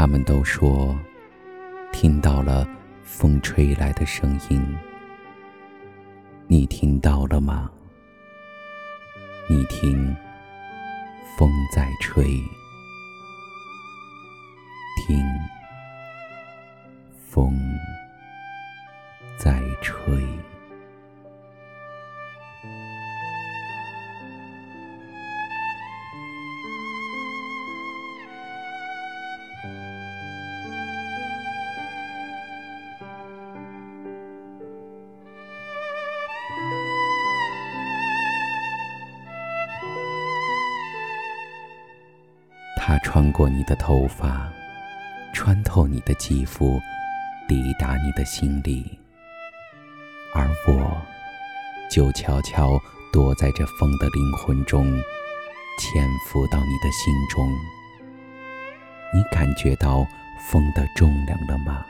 他们都说，听到了风吹来的声音。你听到了吗？你听，风在吹，穿过你的头发，穿透你的肌肤，抵达你的心里。而我，就悄悄躲在这风的灵魂中，潜伏到你的心中。你感觉到风的重量了吗？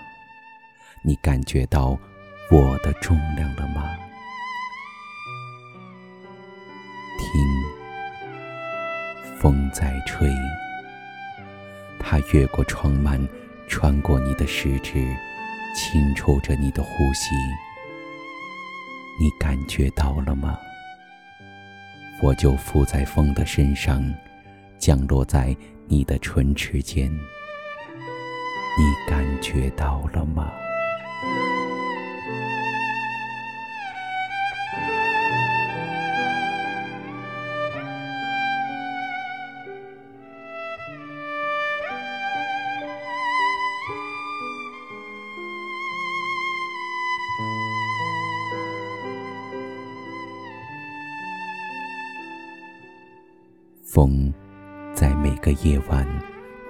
你感觉到我的重量了吗？它越过窗幔，穿过你的食指，轻触着你的呼吸。你感觉到了吗？我就附在风的身上，降落在你的唇齿间。你感觉到了吗？风，在每个夜晚，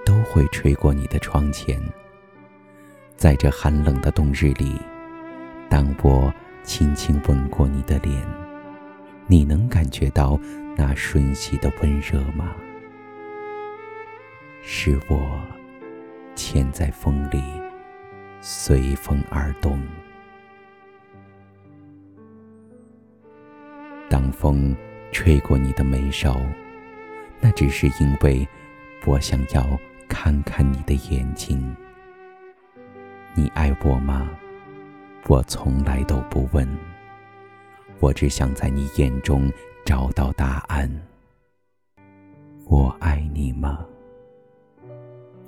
都会吹过你的窗前。在这寒冷的冬日里，当我轻轻吻过你的脸，你能感觉到那瞬息的温热吗？是我，牵在风里，随风而动。当风吹过你的眉梢。那只是因为，我想要看看你的眼睛。你爱我吗？我从来都不问。我只想在你眼中找到答案。我爱你吗？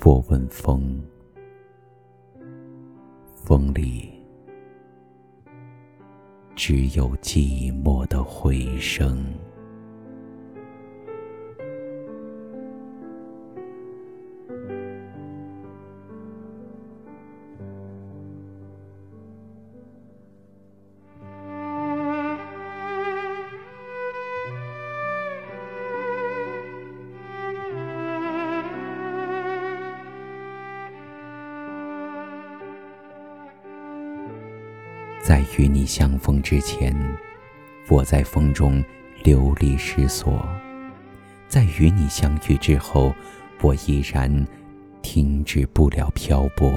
我问风。风里只有寂寞的回声。在与你相逢之前，我在风中流离失所；在与你相遇之后，我依然停止不了漂泊。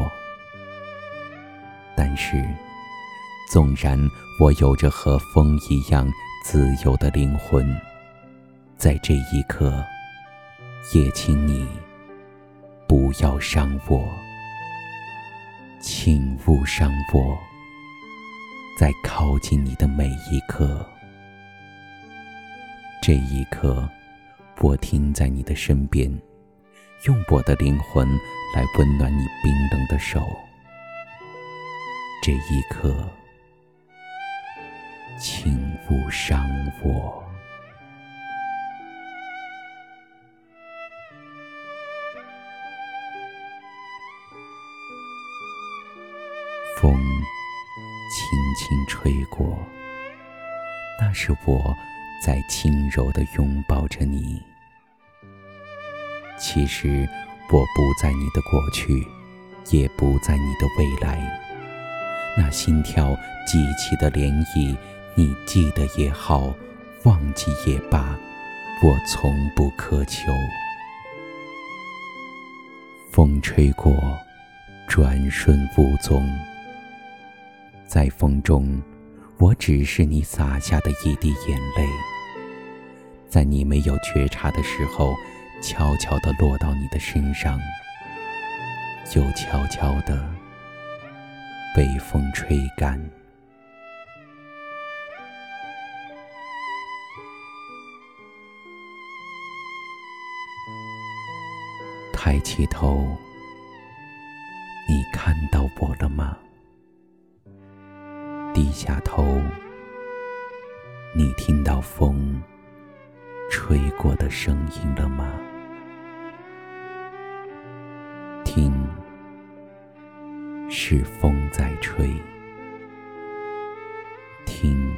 但是，纵然我有着和风一样自由的灵魂，在这一刻，也请你不要伤我，请勿伤我。在靠近你的每一刻，这一刻，我停在你的身边，用我的灵魂来温暖你冰冷的手。这一刻，请勿伤我。风。轻轻吹过，那是我在轻柔地拥抱着你。其实我不在你的过去，也不在你的未来。那心跳激起的涟漪，你记得也好，忘记也罢，我从不苛求。风吹过，转瞬无踪。在风中，我只是你洒下的一滴眼泪，在你没有觉察的时候，悄悄地落到你的身上。就悄悄地被风吹干。抬起头，你看到我了吗？低下头，你听到风吹过的声音了吗？听，是风在吹；听，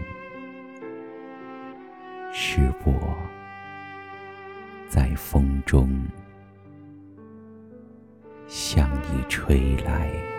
是我在风中向你吹来。